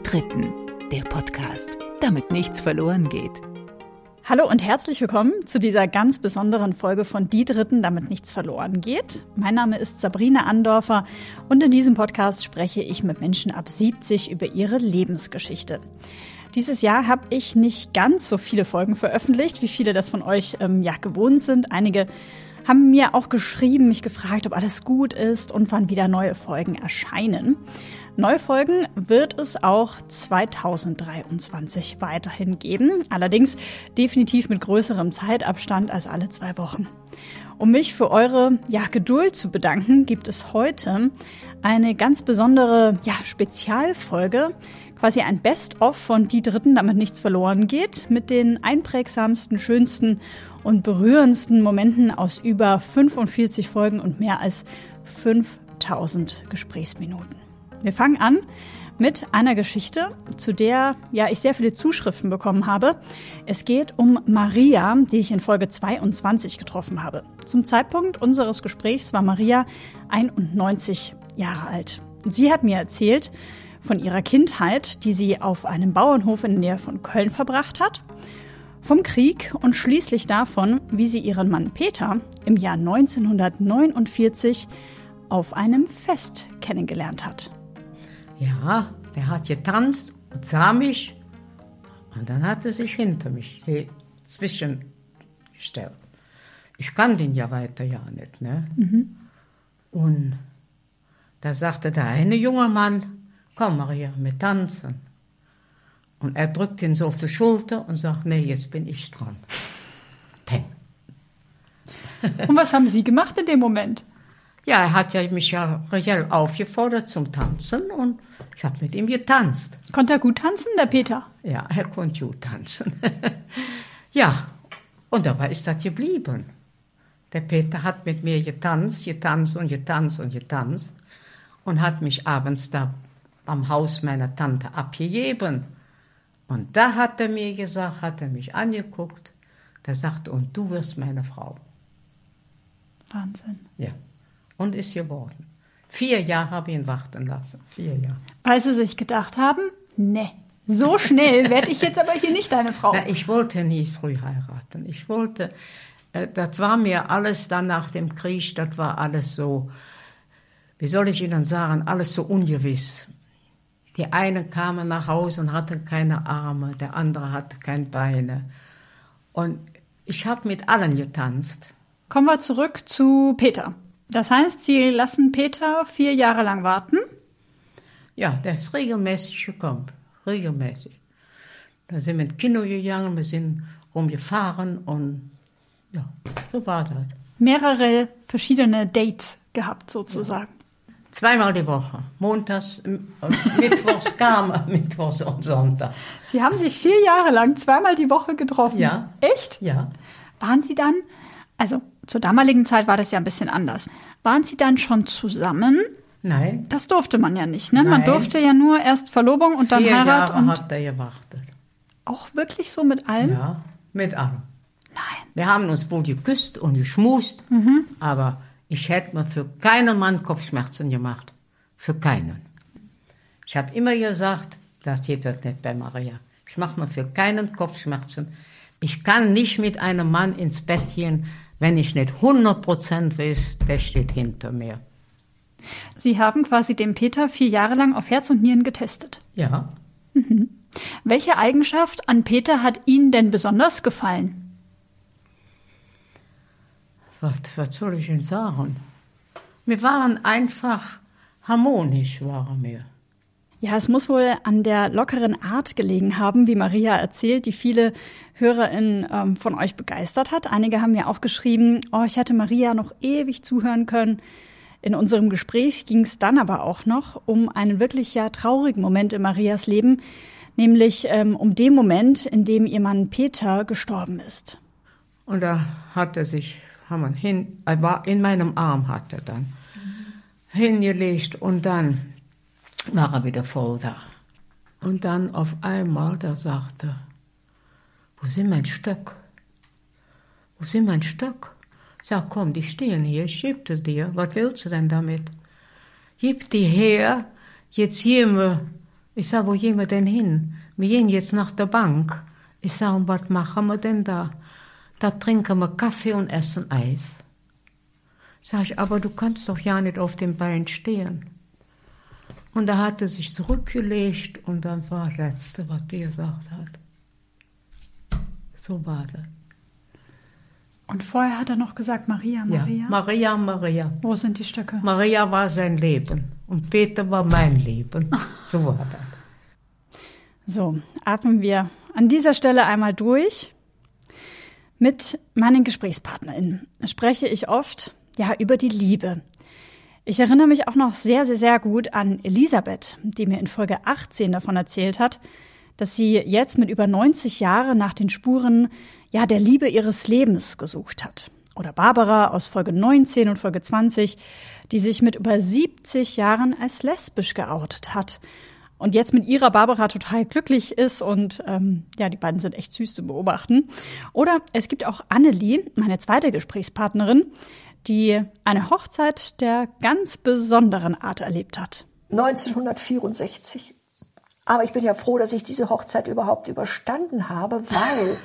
Die Dritten, der Podcast, damit nichts verloren geht. Hallo und herzlich willkommen zu dieser ganz besonderen Folge von Die Dritten, damit nichts verloren geht. Mein Name ist Sabrina Andorfer und in diesem Podcast spreche ich mit Menschen ab 70 über ihre Lebensgeschichte. Dieses Jahr habe ich nicht ganz so viele Folgen veröffentlicht, wie viele das von euch ähm, ja gewohnt sind. Einige haben mir auch geschrieben, mich gefragt, ob alles gut ist und wann wieder neue Folgen erscheinen. Neue Folgen wird es auch 2023 weiterhin geben, allerdings definitiv mit größerem Zeitabstand als alle zwei Wochen. Um mich für eure ja, Geduld zu bedanken, gibt es heute eine ganz besondere ja, Spezialfolge, quasi ein Best-of von Die Dritten, damit nichts verloren geht, mit den einprägsamsten, schönsten und berührendsten Momenten aus über 45 Folgen und mehr als 5000 Gesprächsminuten. Wir fangen an mit einer Geschichte, zu der ja ich sehr viele Zuschriften bekommen habe. Es geht um Maria, die ich in Folge 22 getroffen habe. Zum Zeitpunkt unseres Gesprächs war Maria 91 Jahre alt. Sie hat mir erzählt von ihrer Kindheit, die sie auf einem Bauernhof in der Nähe von Köln verbracht hat, vom Krieg und schließlich davon, wie sie ihren Mann Peter im Jahr 1949 auf einem Fest kennengelernt hat. Ja, der hat getanzt und sah mich und dann hat er sich hinter mich zwischengestellt. Ich kann den ja weiter ja nicht, ne? Mhm. Und da sagte der eine junge Mann, komm Maria, wir tanzen. Und er drückt ihn so auf die Schulter und sagt, nee, jetzt bin ich dran. Peng. Und was haben Sie gemacht in dem Moment? Ja, er hat ja mich ja reell aufgefordert zum Tanzen und ich habe mit ihm getanzt. Konnte er gut tanzen, der Peter? Ja, er konnte gut tanzen. ja, und dabei ist das geblieben. Der Peter hat mit mir getanzt, getanzt und getanzt und getanzt und hat mich abends da am Haus meiner Tante abgegeben. Und da hat er mir gesagt, hat er mich angeguckt, der sagte, und du wirst meine Frau. Wahnsinn. Ja, und ist geworden. Vier Jahre habe ich ihn warten lassen, vier Jahre. Weil sie sich gedacht haben, ne, so schnell werde ich jetzt aber hier nicht deine Frau. Na, ich wollte nicht früh heiraten. Ich wollte, äh, das war mir alles dann nach dem Krieg, das war alles so, wie soll ich Ihnen sagen, alles so ungewiss. Die einen kamen nach Hause und hatten keine Arme, der andere hatte keine Beine. Und ich habe mit allen getanzt. Kommen wir zurück zu Peter. Das heißt, Sie lassen Peter vier Jahre lang warten? Ja, der ist regelmäßig gekommen. Regelmäßig. Da sind wir ins Kino gegangen, wir sind rumgefahren und ja, so war das. Mehrere verschiedene Dates gehabt, sozusagen. Ja. Zweimal die Woche. Montags, Mittwochs kam, Mittwochs und Sonntags. Sie haben sich vier Jahre lang zweimal die Woche getroffen. Ja. Echt? Ja. Waren Sie dann, also zur damaligen Zeit war das ja ein bisschen anders. Waren Sie dann schon zusammen? Nein. Das durfte man ja nicht, ne? Nein. Man durfte ja nur erst Verlobung und dann Vier Heirat. Jahre und hat er gewartet. Auch wirklich so mit allem? Ja, mit allem. Nein. Wir haben uns wohl geküsst und geschmust, mhm. aber ich hätte mir für keinen Mann Kopfschmerzen gemacht. Für keinen. Ich habe immer gesagt, das geht das nicht bei Maria. Ich mache mir für keinen Kopfschmerzen. Ich kann nicht mit einem Mann ins Bett gehen, wenn ich nicht 100% weiß, der steht hinter mir. Sie haben quasi den Peter vier Jahre lang auf Herz und Nieren getestet. Ja. Mhm. Welche Eigenschaft an Peter hat Ihnen denn besonders gefallen? was, was soll ich denn sagen? Wir waren einfach harmonisch, waren wir. Ja, es muss wohl an der lockeren Art gelegen haben, wie Maria erzählt, die viele HörerInnen ähm, von euch begeistert hat. Einige haben ja auch geschrieben, oh, ich hätte Maria noch ewig zuhören können. In unserem Gespräch ging es dann aber auch noch um einen wirklich ja traurigen Moment in Marias Leben, nämlich ähm, um den Moment, in dem ihr Mann Peter gestorben ist. Und da hat er sich haben wir hin, er war in meinem Arm hat er dann mhm. hingelegt und dann war er wieder voll da. Und dann auf einmal, da sagte er, wo sind mein Stöck? Wo sind mein Stöck? Sag, komm, die stehen hier, ich geb es dir. Was willst du denn damit? Gib die her, jetzt gehen wir Ich sage, wo gehen wir denn hin? Wir gehen jetzt nach der Bank. Ich sage, und was machen wir denn da? Da trinken wir Kaffee und essen Eis. Sag ich, aber du kannst doch ja nicht auf dem Bein stehen. Und da hat er sich zurückgelegt und dann war das Letzte, was er gesagt hat. So war das. Und vorher hat er noch gesagt, Maria, Maria. Ja, Maria, Maria. Wo sind die Stöcke? Maria war sein Leben und Peter war mein Leben. So war das. So, atmen wir an dieser Stelle einmal durch. Mit meinen GesprächspartnerInnen spreche ich oft ja über die Liebe. Ich erinnere mich auch noch sehr, sehr, sehr gut an Elisabeth, die mir in Folge 18 davon erzählt hat, dass sie jetzt mit über 90 Jahren nach den Spuren ja der Liebe ihres Lebens gesucht hat. Oder Barbara aus Folge 19 und Folge 20, die sich mit über 70 Jahren als lesbisch geoutet hat und jetzt mit ihrer Barbara total glücklich ist und ähm, ja, die beiden sind echt süß zu beobachten. Oder es gibt auch Annelie, meine zweite Gesprächspartnerin, die eine Hochzeit der ganz besonderen Art erlebt hat. 1964. Aber ich bin ja froh, dass ich diese Hochzeit überhaupt überstanden habe, weil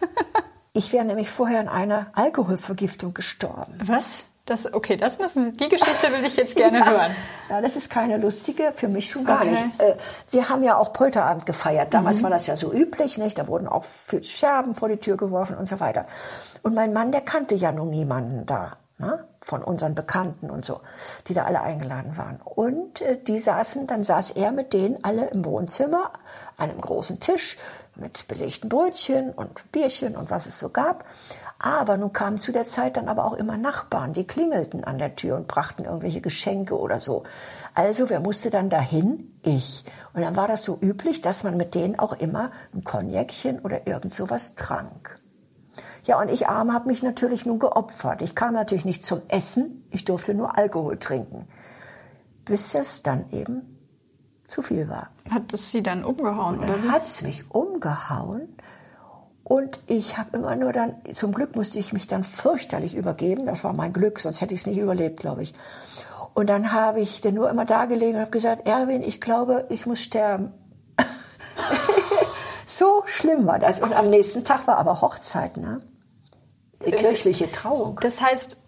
ich wäre nämlich vorher an einer Alkoholvergiftung gestorben. Was? Das, okay, das müssen, die Geschichte will ich jetzt gerne ja, hören. Ja, das ist keine lustige, für mich schon gar Okay. nicht. Äh, Wir haben ja auch Polterabend gefeiert. Damals Mhm. war das ja so üblich, nicht? Da wurden auch viel Scherben vor die Tür geworfen und so weiter. Und mein Mann, der kannte ja nun niemanden da. Ne? Von unseren Bekannten und so, die da alle eingeladen waren. Und äh, die saßen, dann saß er mit denen alle im Wohnzimmer, an einem großen Tisch mit belegten Brötchen und Bierchen und was es so gab. Aber nun kamen zu der Zeit dann aber auch immer Nachbarn, die klingelten an der Tür und brachten irgendwelche Geschenke oder so. Also wer musste dann dahin? Ich. Und dann war das so üblich, dass man mit denen auch immer ein Cognacchen oder irgend sowas trank. Ja, und ich arm habe mich natürlich nun geopfert. Ich kam natürlich nicht zum Essen, ich durfte nur Alkohol trinken. Bis es dann eben zu viel war. Hat es sie dann umgehauen, oder wie? Dann hat's mich umgehauen und ich habe immer nur dann, zum Glück musste ich mich dann fürchterlich übergeben, das war mein Glück, sonst hätte ich es nicht überlebt, glaube ich. Und dann habe ich dann nur immer da gelegen und habe gesagt, Erwin, ich glaube, ich muss sterben. so schlimm war das. Und am nächsten Tag war aber Hochzeit, ne? Kirchliche Trauung. Das heißt,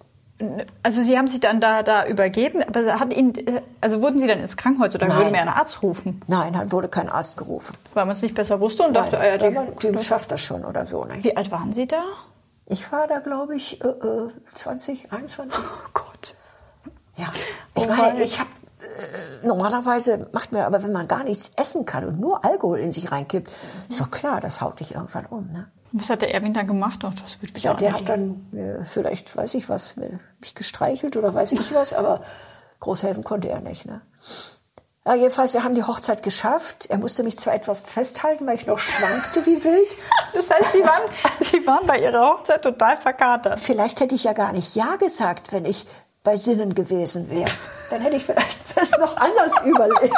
also Sie haben sich dann da, da übergeben, aber hat Ihnen, also wurden Sie dann ins Krankenhaus oder Nein. würden wir einen Arzt rufen? Nein, dann wurde kein Arzt gerufen. Weil man es nicht besser wusste und dachte, Nein, ah ja, die, die schafft das schon oder so. Ne? wie alt waren Sie da? Ich war da, glaube ich, äh, äh, 20, 21. Oh Gott. Ja, ich Oh meine, ich habe äh, normalerweise macht man aber, wenn man gar nichts essen kann und nur Alkohol in sich reinkippt, ist doch klar, das haut dich irgendwann um. Ne? Was hat der Erwin dann gemacht? Oh, das wird Ja, der hat dann äh, vielleicht, weiß ich was, äh, mich gestreichelt oder weiß ich was, aber groß helfen konnte er nicht. Ne? Ja, jedenfalls, wir haben die Hochzeit geschafft. Er musste mich zwar etwas festhalten, weil ich noch schwankte wie wild. Das heißt, Sie waren, Sie waren bei Ihrer Hochzeit total verkatert. Vielleicht hätte ich ja gar nicht Ja gesagt, wenn ich bei Sinnen gewesen wäre. Dann hätte ich vielleicht das noch anders überlegt.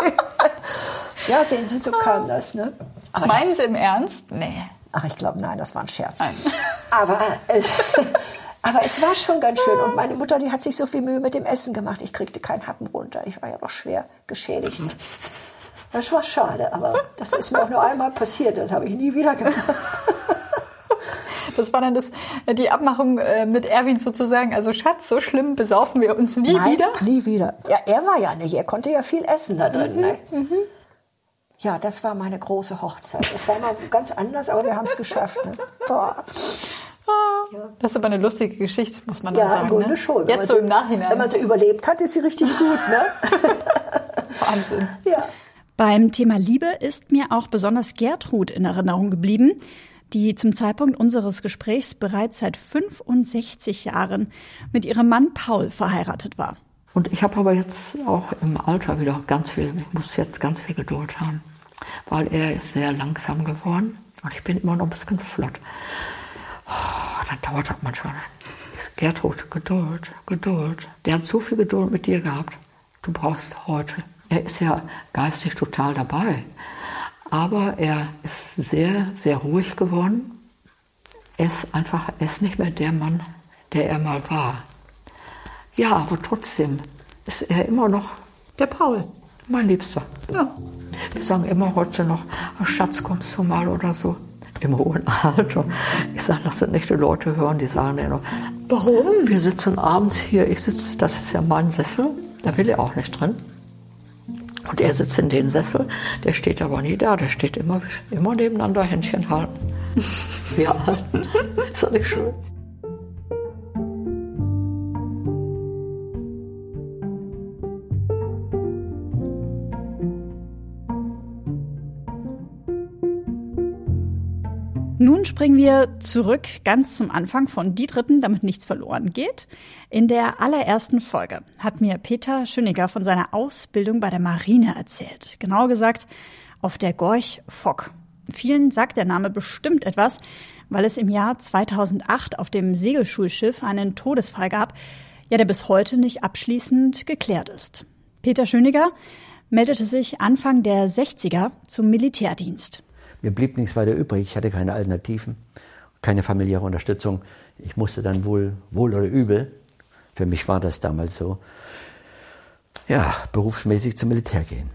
Ja, sehen Sie, so kam das. Ne? Aber Meinen das, Sie im Ernst? Nee. Ach, ich glaube, nein, das war ein Scherz. Aber es, aber es war schon ganz schön. Und meine Mutter, die hat sich so viel Mühe mit dem Essen gemacht. Ich kriegte keinen Happen runter. Ich war ja noch schwer geschädigt. Das war schade, aber das ist mir auch nur einmal passiert. Das habe ich nie wieder gemacht. Das war dann das, die Abmachung äh, mit Erwin sozusagen. Also Schatz, so schlimm besaufen wir uns nie Nein, wieder. Nie wieder. Ja, er war ja nicht. Er konnte ja viel essen da Mhm, drin. Ne? Ja, das war meine große Hochzeit. Das war mal ganz anders, aber wir haben es geschafft. Ne? Boah. Das ist aber eine lustige Geschichte, muss man dann Ja, sagen. im Grunde ne? schon. Wenn Jetzt man so im Nachhinein. Wenn man so überlebt hat, ist sie richtig gut. Ne? Wahnsinn. ja. Beim Thema Liebe ist mir auch besonders Gertrud in Erinnerung geblieben, die zum Zeitpunkt unseres Gesprächs bereits seit 65 Jahren mit ihrem Mann Paul verheiratet war. Und ich habe aber jetzt auch im Alter wieder ganz viel, ich muss jetzt ganz viel Geduld haben, weil er ist sehr langsam geworden und ich bin immer noch ein bisschen flott. Oh, dann dauert das manchmal. Gertrud, Geduld, Geduld. Der hat so viel Geduld mit dir gehabt. Du brauchst heute. Er ist ja geistig total dabei. Aber er ist sehr, sehr ruhig geworden. Er ist einfach, er ist nicht mehr der Mann, der er mal war. Ja, aber trotzdem ist er immer noch Der Paul. mein Liebster. Ja. Die sagen immer heute noch, Schatz, kommst du mal oder so. Im hohen Alter. Ich sage, das sind nicht die Leute hören, die sagen ja noch, warum? Wir sitzen abends hier, ich sitze, das ist ja mein Sessel, da will er auch nicht drin. Und er sitzt in den Sessel, der steht aber nie da, der steht immer, immer nebeneinander, Händchen halten. Wir halten. Ist doch nicht schön. Nun springen wir zurück ganz zum Anfang von Die Dritten, damit nichts verloren geht. In der allerersten Folge hat mir Peter Schöniger von seiner Ausbildung bei der Marine erzählt. Genauer gesagt auf der Gorch Fock. Vielen sagt der Name bestimmt etwas, weil es im Jahr 2008 auf dem Segelschulschiff einen Todesfall gab, ja, der bis heute nicht abschließend geklärt ist. Peter Schöniger meldete sich Anfang der 60er zum Militärdienst. Mir blieb nichts weiter übrig. Ich hatte keine Alternativen, keine familiäre Unterstützung. Ich musste dann wohl, wohl oder übel, für mich war das damals so, ja, berufsmäßig zum Militär gehen.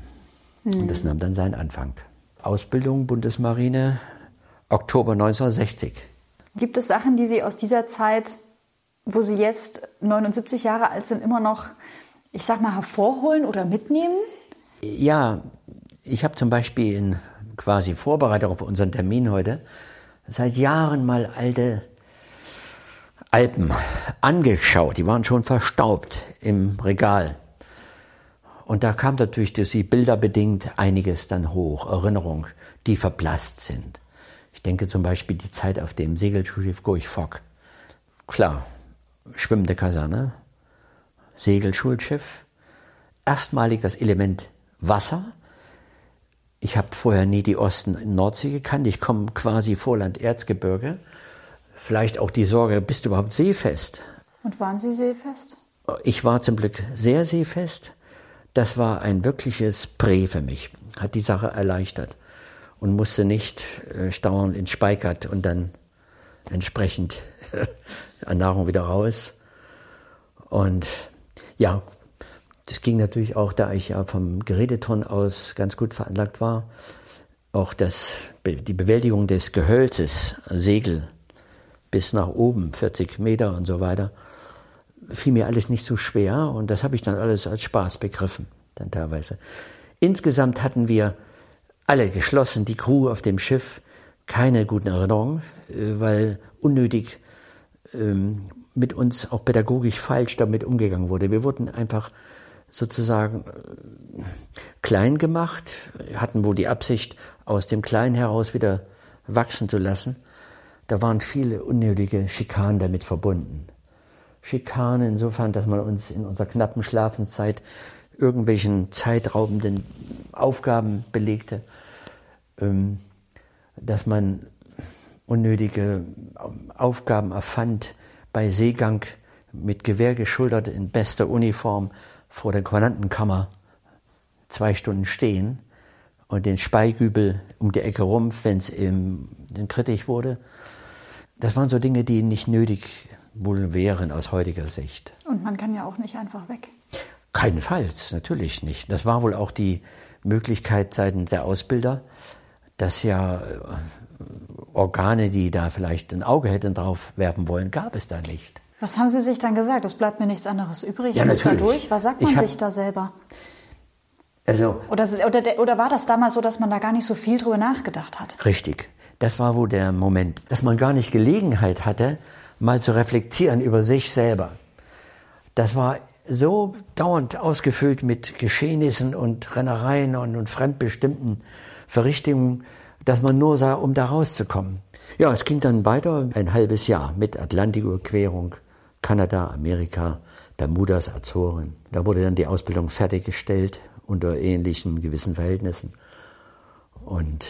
Mhm. Und das nahm dann seinen Anfang. Ausbildung Bundesmarine, Oktober 1960. Gibt es Sachen, die Sie aus dieser Zeit, wo Sie jetzt 79 Jahre alt sind, immer noch, ich sag mal, hervorholen oder mitnehmen? Ja, ich habe zum Beispiel in quasi Vorbereitung auf unseren Termin heute seit Jahren mal alte Alpen angeschaut. Die waren schon verstaubt im Regal. Und da kam natürlich durch die Bilder bedingt einiges dann hoch, Erinnerungen, die verblasst sind. Ich denke zum Beispiel die Zeit auf dem Segelschulschiff Gorch Fock. Klar, schwimmende Kaserne, Segelschulschiff, erstmalig das Element Wasser. Ich habe vorher nie die Osten-Nordsee gekannt. Ich komme quasi Vorland-Erzgebirge. Vielleicht auch die Sorge, bist du überhaupt seefest? Und waren Sie seefest? Ich war zum Glück sehr seefest. Das war ein wirkliches Prä für mich, hat die Sache erleichtert und musste nicht äh, stauern in Speikert und dann entsprechend an Nahrung wieder raus. Und ja, das ging natürlich auch, da ich ja vom Geräteton aus ganz gut veranlagt war, auch das, die Bewältigung des Gehölzes, Segel bis nach oben, 40 Meter und so weiter, fiel mir alles nicht so schwer und das habe ich dann alles als Spaß begriffen, dann teilweise. Insgesamt hatten wir alle geschlossen, die Crew auf dem Schiff, keine guten Erinnerungen, äh, weil unnötig ähm, mit uns auch pädagogisch falsch damit umgegangen wurde. Wir wurden einfach sozusagen äh, klein gemacht, hatten wohl die Absicht, aus dem Kleinen heraus wieder wachsen zu lassen. Da waren viele unnötige Schikanen damit verbunden. Schikane insofern, dass man uns in unserer knappen Schlafenszeit irgendwelchen zeitraubenden Aufgaben belegte, ähm, dass man unnötige Aufgaben erfand, bei Seegang mit Gewehr geschultert in bester Uniform vor der Kommandantenkammer zwei Stunden stehen und den Speigübel um die Ecke rum, wenn es kritisch wurde. Das waren so Dinge, die nicht nötig wohl wären aus heutiger Sicht. Und man kann ja auch nicht einfach weg. Keinenfalls, natürlich nicht. Das war wohl auch die Möglichkeit seitens der Ausbilder, dass ja äh, Organe, die da vielleicht ein Auge hätten drauf werfen wollen, gab es da nicht. Was haben Sie sich dann gesagt? Es bleibt mir nichts anderes übrig. Ja, ich natürlich. da durch. Was sagt man hab, sich da selber? Also, oder, oder, oder war das damals so, dass man da gar nicht so viel drüber nachgedacht hat? Richtig. Das war wohl der Moment, dass man gar nicht Gelegenheit hatte, mal zu reflektieren über sich selber. Das war so dauernd ausgefüllt mit Geschehnissen und Rennereien und, und fremdbestimmten Verrichtungen, dass man nur sah, um da rauszukommen. Ja, es ging dann weiter ein halbes Jahr mit Atlantiküberquerung, Kanada, Amerika, Bermudas, Azoren. Da wurde dann die Ausbildung fertiggestellt unter ähnlichen gewissen Verhältnissen. Und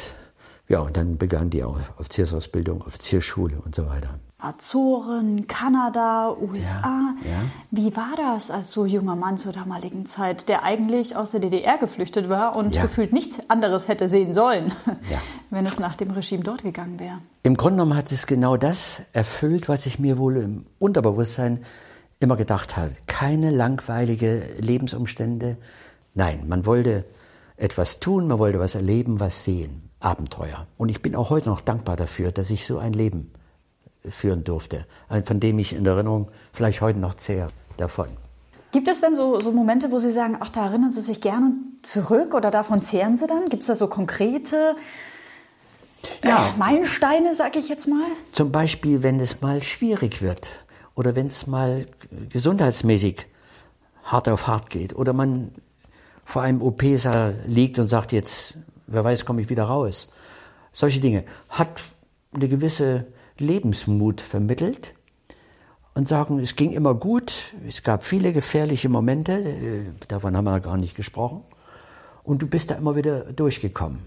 ja, und dann begann die Offiziersausbildung, Offiziersschule und so weiter. Azoren, Kanada, USA. Ja, ja. Wie war das als so junger Mann zur damaligen Zeit, der eigentlich aus der DDR geflüchtet war und Ja. gefühlt nichts anderes hätte sehen sollen, wenn es nach dem Regime dort gegangen wäre? Im Grunde genommen hat es genau das erfüllt, was ich mir wohl im Unterbewusstsein immer gedacht habe. Keine langweilige Lebensumstände. Nein, man wollte etwas tun, man wollte was erleben, was sehen. Abenteuer. Und ich bin auch heute noch dankbar dafür, dass ich so ein Leben führen durfte, von dem ich in Erinnerung vielleicht heute noch zehre davon. Gibt es denn so, so Momente, wo Sie sagen, ach, da erinnern Sie sich gerne zurück oder davon zehren Sie dann? Gibt es da so konkrete ja. Äh, Meilensteine, sag ich jetzt mal? Zum Beispiel, wenn es mal schwierig wird oder wenn es mal gesundheitsmäßig hart auf hart geht oder man vor einem OP-Saal liegt und sagt jetzt, wer weiß, komme ich wieder raus. Solche Dinge. Hat eine gewisse Lebensmut vermittelt und sagen, es ging immer gut, es gab viele gefährliche Momente, äh, davon haben wir gar nicht gesprochen, und du bist da immer wieder durchgekommen.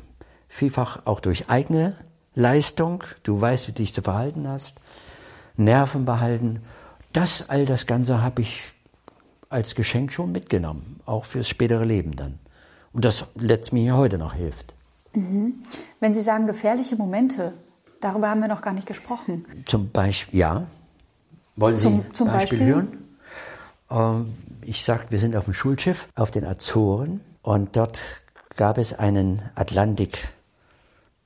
Vielfach auch durch eigene Leistung, du weißt, wie du dich zu verhalten hast, Nerven behalten. Das, all das Ganze habe ich als Geschenk schon mitgenommen, auch fürs spätere Leben dann. Und das letztlich mir heute noch hilft. Mhm. Wenn Sie sagen gefährliche Momente, darüber haben wir noch gar nicht gesprochen. Zum Beispiel, ja. Wollen Sie zum, zum Beispiel, Beispiel hören? Ähm, ich sage, wir sind auf dem Schulschiff auf den Azoren und dort gab es einen Atlantik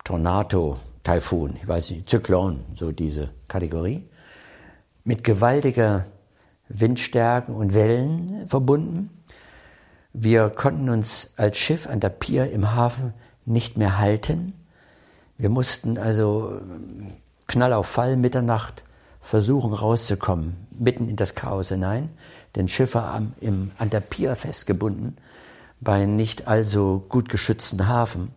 Tornado, Taifun, ich weiß nicht, Zyklon, so diese Kategorie, mit gewaltiger Windstärken und Wellen verbunden. Wir konnten uns als Schiff an der Pier im Hafen nicht mehr halten. Wir mussten also Knall auf Fall Mitternacht versuchen rauszukommen, mitten in das Chaos hinein. Denn Schiffe am, im, an der Pier festgebunden, bei nicht allzu gut geschützten Hafen.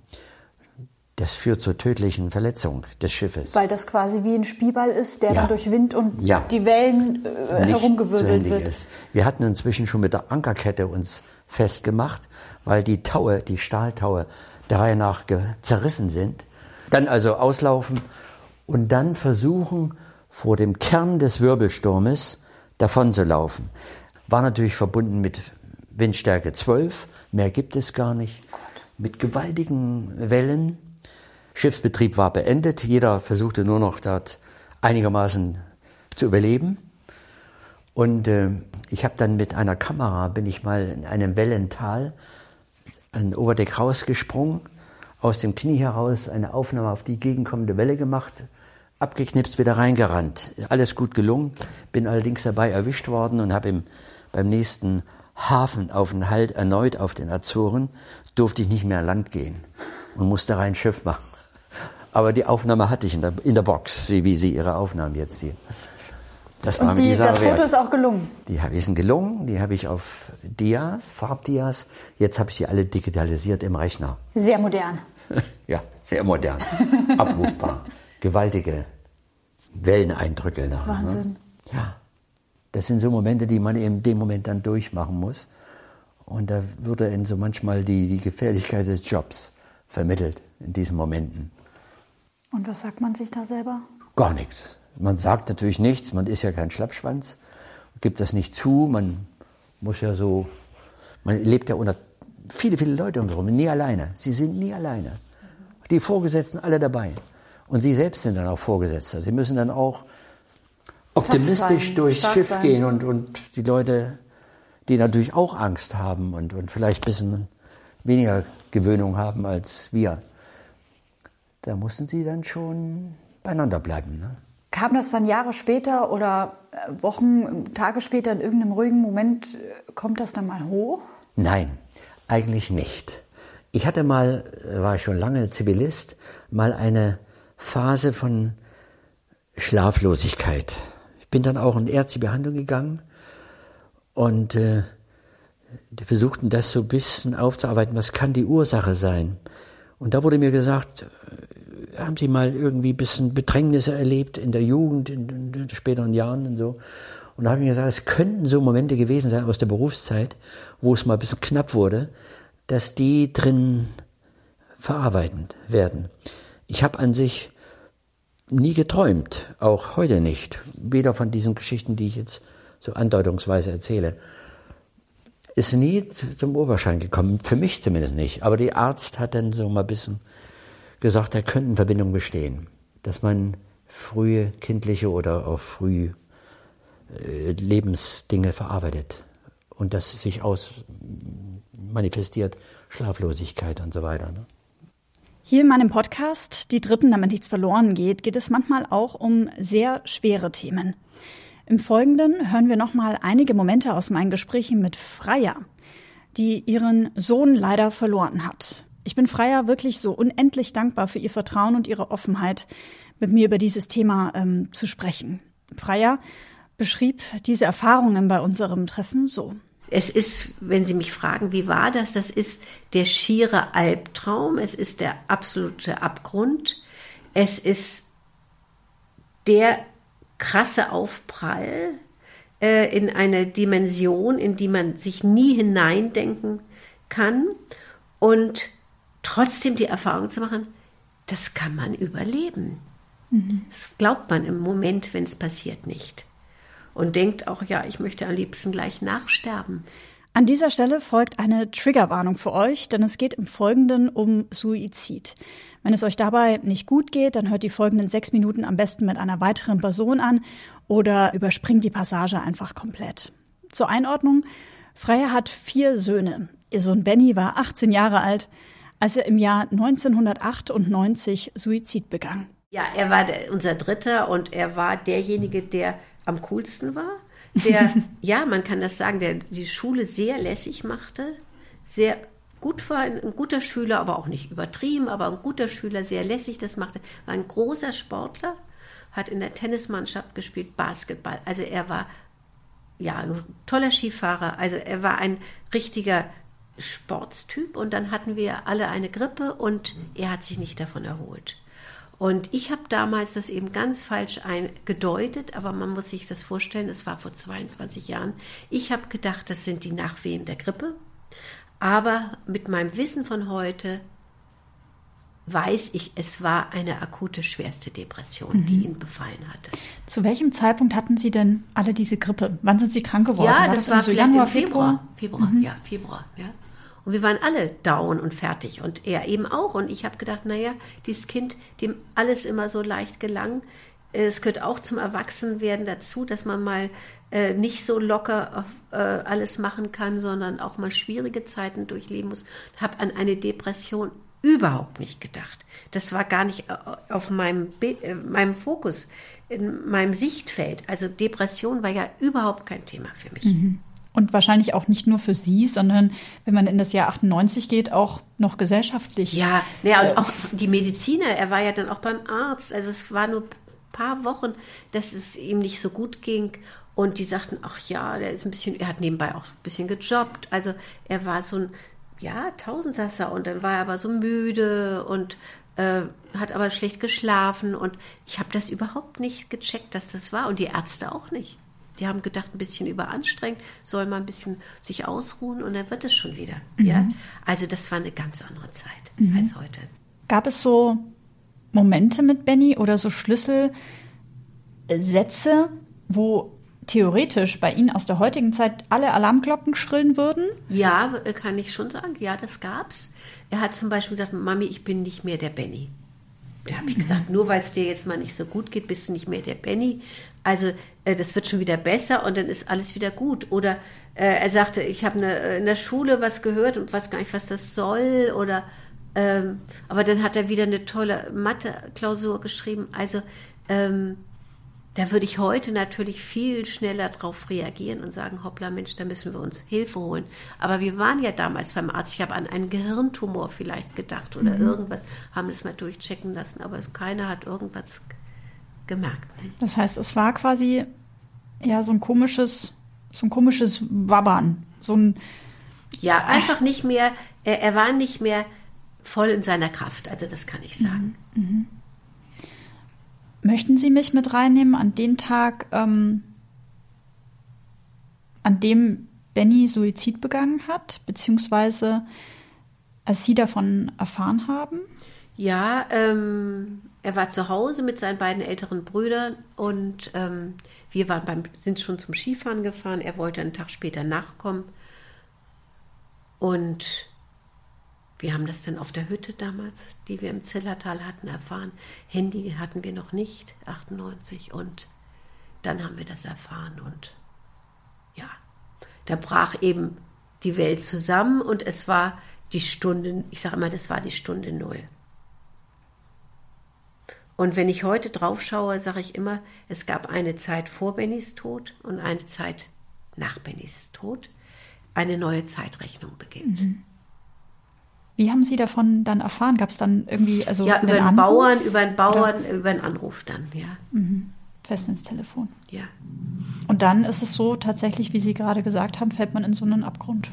Das führt zur tödlichen Verletzung des Schiffes. Weil das quasi wie ein Spielball ist, der ja. dann durch Wind und ja. die Wellen äh, herumgewirbelt wird. Ist. Wir hatten inzwischen schon mit der Ankerkette uns festgemacht, weil die Taue, die Stahltaue, der Reihe nach zerrissen sind. Dann also auslaufen und dann versuchen, vor dem Kern des Wirbelsturmes davonzulaufen. War natürlich verbunden mit Windstärke 12, mehr gibt es gar nicht, mit gewaltigen Wellen Schiffsbetrieb war beendet. Jeder versuchte nur noch dort einigermaßen zu überleben. Und äh, ich habe dann mit einer Kamera, bin ich mal in einem Wellental an Oberdeck rausgesprungen, aus dem Knie heraus eine Aufnahme auf die gegenkommende Welle gemacht, abgeknipst, wieder reingerannt. Alles gut gelungen, bin allerdings dabei erwischt worden und habe beim nächsten Hafenaufenthalt erneut auf den Azoren, durfte ich nicht mehr an Land gehen und musste rein Schiff machen. Aber die Aufnahme hatte ich in der, in der Box, wie Sie Ihre Aufnahmen jetzt hier. Das war Und die, das Foto ist auch gelungen? Die sind gelungen, die habe ich auf Dias, Farbdias. Jetzt habe ich sie alle digitalisiert im Rechner. Sehr modern. ja, sehr modern. Abrufbar. Gewaltige Welleneindrücke. Da, ne? Wahnsinn. Ne? Ja. Das sind so Momente, die man in dem Moment dann durchmachen muss. Und da würde in so manchmal die, die Gefährlichkeit des Jobs vermittelt in diesen Momenten. Und was sagt man sich da selber? Gar nichts. Man sagt natürlich nichts, man ist ja kein Schlappschwanz, gibt das nicht zu, man muss ja so, man lebt ja unter viele, viele Leute um herum, nie alleine. Sie sind nie alleine. Die Vorgesetzten alle dabei. Und Sie selbst sind dann auch Vorgesetzter. Sie müssen dann auch optimistisch durchs Schiff sein. gehen und, und die Leute, die natürlich auch Angst haben und, und vielleicht ein bisschen weniger Gewöhnung haben als wir, da mussten sie dann schon beieinander bleiben. Ne? Kam das dann Jahre später oder äh, Wochen, Tage später in irgendeinem ruhigen Moment, äh, kommt das dann mal hoch? Nein, eigentlich nicht. Ich hatte mal, äh, war schon lange Zivilist, mal eine Phase von Schlaflosigkeit. Ich bin dann auch in ärztliche Behandlung gegangen und äh, versuchten das so ein bisschen aufzuarbeiten, was kann die Ursache sein. Und da wurde mir gesagt, haben Sie mal irgendwie ein bisschen Bedrängnisse erlebt in der Jugend, in, in den späteren Jahren und so? Und da habe ich mir gesagt, es könnten so Momente gewesen sein aus der Berufszeit, wo es mal ein bisschen knapp wurde, dass die drin verarbeitet werden. Ich habe an sich nie geträumt, auch heute nicht, weder von diesen Geschichten, die ich jetzt so andeutungsweise erzähle, ist nie zum Oberschein gekommen, für mich zumindest nicht. Aber die Arzt hat dann so mal ein bisschen gesagt, da könnten Verbindungen bestehen, dass man frühe kindliche oder auch früh äh, Lebensdinge verarbeitet und das sich aus manifestiert Schlaflosigkeit und so weiter. Ne? Hier in meinem Podcast, die Dritten, damit nichts verloren geht, geht es manchmal auch um sehr schwere Themen. Im Folgenden hören wir nochmal einige Momente aus meinen Gesprächen mit Freya, die ihren Sohn leider verloren hat. Ich bin Freya wirklich so unendlich dankbar für ihr Vertrauen und ihre Offenheit, mit mir über dieses Thema ähm, zu sprechen. Freya beschrieb diese Erfahrungen bei unserem Treffen so. Es ist, wenn Sie mich fragen, wie war das? Das ist der schiere Albtraum. Es ist der absolute Abgrund. Es ist der krasse Aufprall äh, in eine Dimension, in die man sich nie hineindenken kann. Und trotzdem die Erfahrung zu machen, das kann man überleben. Mhm. Das glaubt man im Moment, wenn es passiert, nicht und denkt auch, ja, ich möchte am liebsten gleich nachsterben. An dieser Stelle folgt eine Triggerwarnung für euch, denn es geht im Folgenden um Suizid. Wenn es euch dabei nicht gut geht, dann hört die folgenden sechs Minuten am besten mit einer weiteren Person an oder überspringt die Passage einfach komplett. Zur Einordnung. Freya hat vier Söhne. Ihr Sohn Benny war 18 Jahre alt, als er im Jahr 1998 Suizid begann. Ja, er war unser Dritter und er war derjenige, der am coolsten war, der, ja, man kann das sagen, der die Schule sehr lässig machte, sehr gut war, ein, ein, guter Schüler, aber auch nicht übertrieben, aber ein guter Schüler, sehr lässig das machte, war ein großer Sportler, hat in der Tennismannschaft gespielt, Basketball. Also er war ja ein toller Skifahrer, also er war ein richtiger Sportstyp und dann hatten wir alle eine Grippe und er hat sich nicht davon erholt. Und ich habe damals das eben ganz falsch gedeutet, aber man muss sich das vorstellen, das war vor 22 Jahren. Ich habe gedacht, das sind die Nachwehen der Grippe. Aber mit meinem Wissen von heute weiß ich, es war eine akute schwerste Depression, mhm. die ihn befallen hatte. Zu welchem Zeitpunkt hatten Sie denn alle diese Grippe? Wann sind Sie krank geworden? Ja, war das, das war so Januar, Februar. Februar, mhm. ja, Februar, ja. Und wir waren alle down und fertig und er eben auch. Und ich habe gedacht, naja, dieses Kind, dem alles immer so leicht gelang, es gehört auch zum Erwachsenwerden dazu, dass man mal äh, nicht so locker äh, alles machen kann, sondern auch mal schwierige Zeiten durchleben muss. Habe an eine Depression überhaupt nicht gedacht. Das war gar nicht äh, auf meinem, Be äh, meinem Fokus, in meinem Sichtfeld. Also Depression war ja überhaupt kein Thema für mich. Mhm. Und wahrscheinlich auch nicht nur für Sie, sondern wenn man in das Jahr 98 geht, auch noch gesellschaftlich. Ja, ja und äh, auch die Mediziner, er war ja dann auch beim Arzt. Also es war nur ein paar Wochen, dass es ihm nicht so gut ging. Und die sagten, ach ja, der ist ein bisschen, er hat nebenbei auch ein bisschen gejobbt. Also er war so ein, ja, Tausendsasser und dann war er aber so müde und äh, hat aber schlecht geschlafen. Und ich habe das überhaupt nicht gecheckt, dass das war und die Ärzte auch nicht. Die haben gedacht, ein bisschen überanstrengt, soll man ein bisschen sich ausruhen und dann wird es schon wieder. Mhm. Ja? Also das war eine ganz andere Zeit mhm. als heute. Gab es so Momente mit Benny oder so Schlüsselsätze, wo theoretisch bei Ihnen aus der heutigen Zeit alle Alarmglocken schrillen würden? Ja, kann ich schon sagen. Ja, das gab's. Er hat zum Beispiel gesagt, Mami, ich bin nicht mehr der Benny. Da habe ich gesagt, nur weil es dir jetzt mal nicht so gut geht, bist du nicht mehr der Benny. Also äh, das wird schon wieder besser und dann ist alles wieder gut. Oder äh, er sagte, ich habe ne, in der Schule was gehört und weiß gar nicht, was das soll. Oder ähm, aber dann hat er wieder eine tolle Mathe-Klausur geschrieben. Also ähm, da würde ich heute natürlich viel schneller darauf reagieren und sagen, hoppla Mensch, da müssen wir uns Hilfe holen. Aber wir waren ja damals beim Arzt, ich habe an einen Gehirntumor vielleicht gedacht oder mhm. irgendwas, haben das mal durchchecken lassen, aber es, keiner hat irgendwas gemerkt. Das heißt, es war quasi ja so ein komisches, so ein komisches Wabbern, so ein ja einfach nicht mehr. Er, er war nicht mehr voll in seiner Kraft. Also das kann ich sagen. Mhm. Mhm. Möchten Sie mich mit reinnehmen an den Tag, ähm, an dem Benny Suizid begangen hat, beziehungsweise als Sie davon erfahren haben? Ja, ähm, er war zu Hause mit seinen beiden älteren Brüdern und ähm, wir waren beim, sind schon zum Skifahren gefahren. Er wollte einen Tag später nachkommen. Und wir haben das dann auf der Hütte damals, die wir im Zillertal hatten, erfahren. Handy hatten wir noch nicht, 98. Und dann haben wir das erfahren. Und ja, da brach eben die Welt zusammen und es war die Stunde, ich sage immer, das war die Stunde Null. Und wenn ich heute drauf schaue, sage ich immer, es gab eine Zeit vor Bennys Tod und eine Zeit nach Bennys Tod. Eine neue Zeitrechnung beginnt. Mhm. Wie haben Sie davon dann erfahren? Gab es dann irgendwie also ja über einen Bauern, über einen Bauern, Oder? über einen Anruf dann, ja. Mhm. Fest ins Telefon. Ja. Und dann ist es so tatsächlich, wie Sie gerade gesagt haben, fällt man in so einen Abgrund.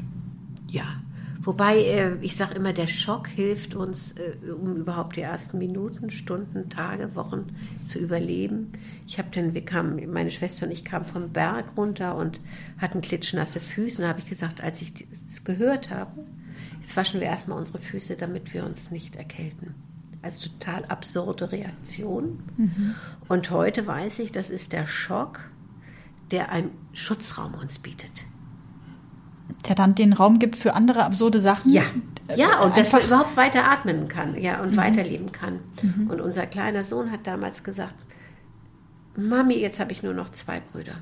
Ja. Wobei, äh, ich sage immer, der Schock hilft uns, äh, um überhaupt die ersten Minuten, Stunden, Tage, Wochen zu überleben. Ich habe dann, wir kamen, meine Schwester und ich kamen vom Berg runter und hatten klitschnasse Füße. Und da habe ich gesagt, als ich es gehört habe, jetzt waschen wir erstmal unsere Füße, damit wir uns nicht erkälten. Also total absurde Reaktion. Mhm. Und heute weiß ich, das ist der Schock, der einen Schutzraum uns bietet der dann den Raum gibt für andere absurde Sachen. Ja, ja, und dass man überhaupt weiter atmen kann, ja, und mhm. weiterleben kann. Mhm. Und unser kleiner Sohn hat damals gesagt, Mami, jetzt habe ich nur noch zwei Brüder.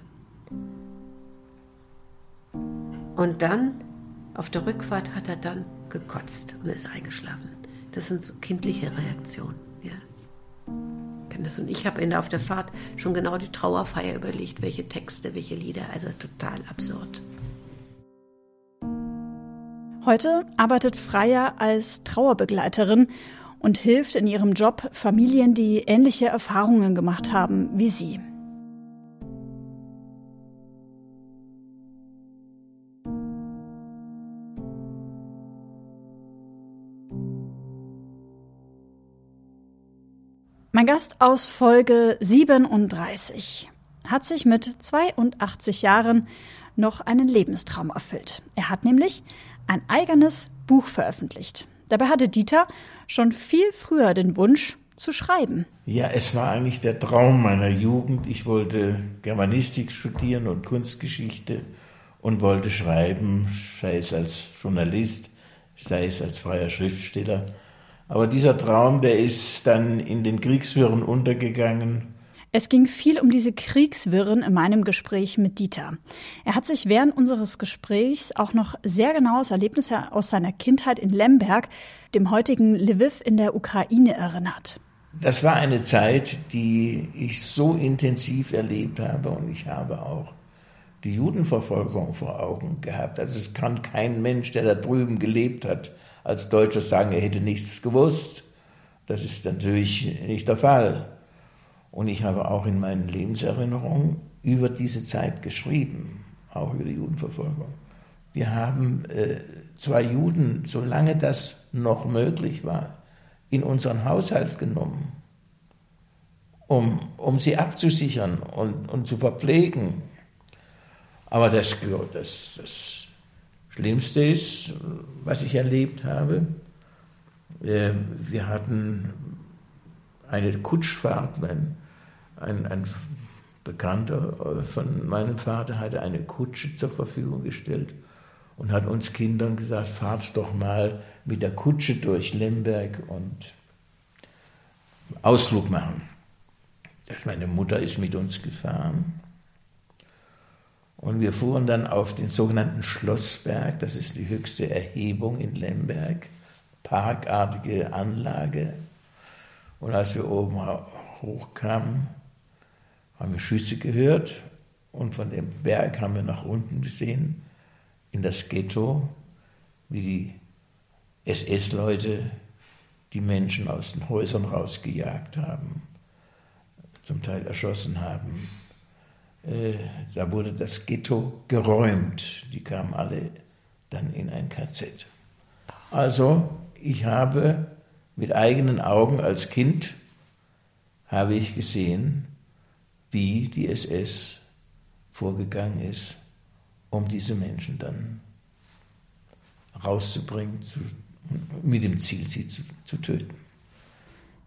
Und dann, auf der Rückfahrt, hat er dann gekotzt und ist eingeschlafen. Das sind so kindliche Reaktionen, ja. Und ich habe auf der Fahrt schon genau die Trauerfeier überlegt, welche Texte, welche Lieder, also total absurd. Heute arbeitet Freya als Trauerbegleiterin und hilft in ihrem Job Familien, die ähnliche Erfahrungen gemacht haben wie sie. Mein Gast aus Folge 37 hat sich mit 82 Jahren noch einen Lebenstraum erfüllt. Er hat nämlich ein eigenes Buch veröffentlicht. Dabei hatte Dieter schon viel früher den Wunsch zu schreiben. Ja, es war eigentlich der Traum meiner Jugend. Ich wollte Germanistik studieren und Kunstgeschichte und wollte schreiben, sei es als Journalist, sei es als freier Schriftsteller. Aber dieser Traum, der ist dann in den Kriegswirren untergegangen es ging viel um diese Kriegswirren in meinem Gespräch mit Dieter. Er hat sich während unseres Gesprächs auch noch sehr genaues Erlebnisse aus seiner Kindheit in Lemberg, dem heutigen Lviv in der Ukraine, erinnert. Das war eine Zeit, die ich so intensiv erlebt habe und ich habe auch die Judenverfolgung vor Augen gehabt. Also es kann kein Mensch, der da drüben gelebt hat, als Deutscher sagen, er hätte nichts gewusst. Das ist natürlich nicht der Fall. Und ich habe auch in meinen Lebenserinnerungen über diese Zeit geschrieben, auch über die Judenverfolgung. Wir haben äh, zwei Juden, solange das noch möglich war, in unseren Haushalt genommen, um, um sie abzusichern und, und zu verpflegen. Aber das, das, das Schlimmste ist, was ich erlebt habe, äh, wir hatten eine Kutschfahrt, mein ein, ein Bekannter von meinem Vater hatte eine Kutsche zur Verfügung gestellt und hat uns Kindern gesagt, fahrt doch mal mit der Kutsche durch Lemberg und Ausflug machen. Das meine Mutter ist mit uns gefahren. Und wir fuhren dann auf den sogenannten Schlossberg, das ist die höchste Erhebung in Lemberg, parkartige Anlage. Und als wir oben hochkamen, haben wir Schüsse gehört und von dem Berg haben wir nach unten gesehen, in das Ghetto, wie die SS-Leute die Menschen aus den Häusern rausgejagt haben, zum Teil erschossen haben. Äh, da wurde das Ghetto geräumt. Die kamen alle dann in ein KZ. Also, ich habe mit eigenen Augen als Kind habe ich gesehen, wie die SS vorgegangen ist, um diese Menschen dann rauszubringen, zu, mit dem Ziel, sie zu, zu töten.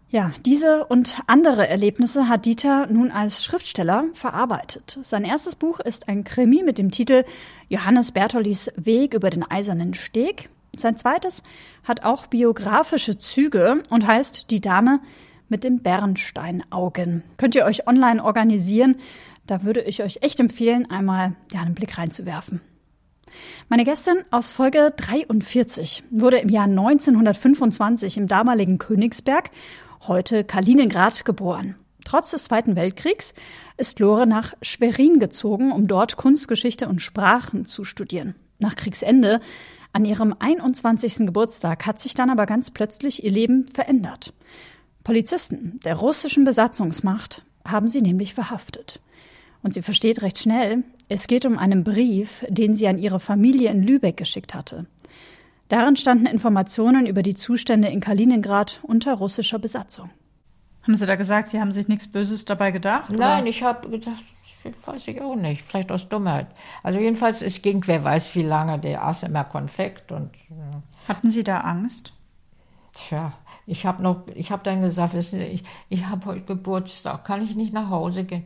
Ja, diese und andere Erlebnisse hat Dieter nun als Schriftsteller verarbeitet. Sein erstes Buch ist ein Krimi mit dem Titel Johannes Bertolis Weg über den eisernen Steg. Sein zweites hat auch biografische Züge und heißt Die Dame, mit den Bernsteinaugen. Könnt ihr euch online organisieren? Da würde ich euch echt empfehlen, einmal ja, einen Blick reinzuwerfen. Meine Gästin aus Folge 43 wurde im Jahr 1925 im damaligen Königsberg, heute Kaliningrad, geboren. Trotz des Zweiten Weltkriegs ist Lore nach Schwerin gezogen, um dort Kunstgeschichte und Sprachen zu studieren. Nach Kriegsende, an ihrem 21. Geburtstag, hat sich dann aber ganz plötzlich ihr Leben verändert. Polizisten der russischen Besatzungsmacht haben sie nämlich verhaftet. Und sie versteht recht schnell, es geht um einen Brief, den sie an ihre Familie in Lübeck geschickt hatte. Darin standen Informationen über die Zustände in Kaliningrad unter russischer Besatzung. Haben Sie da gesagt, Sie haben sich nichts Böses dabei gedacht? Nein, oder? ich habe gedacht, weiß ich auch nicht, vielleicht aus Dummheit. Also jedenfalls, es ging, wer weiß wie lange, der aß immer Konfekt und. Ja. Hatten Sie da Angst? Tja, ich habe noch, ich habe dann gesagt, wissen Sie, ich, ich habe heute Geburtstag, kann ich nicht nach Hause gehen?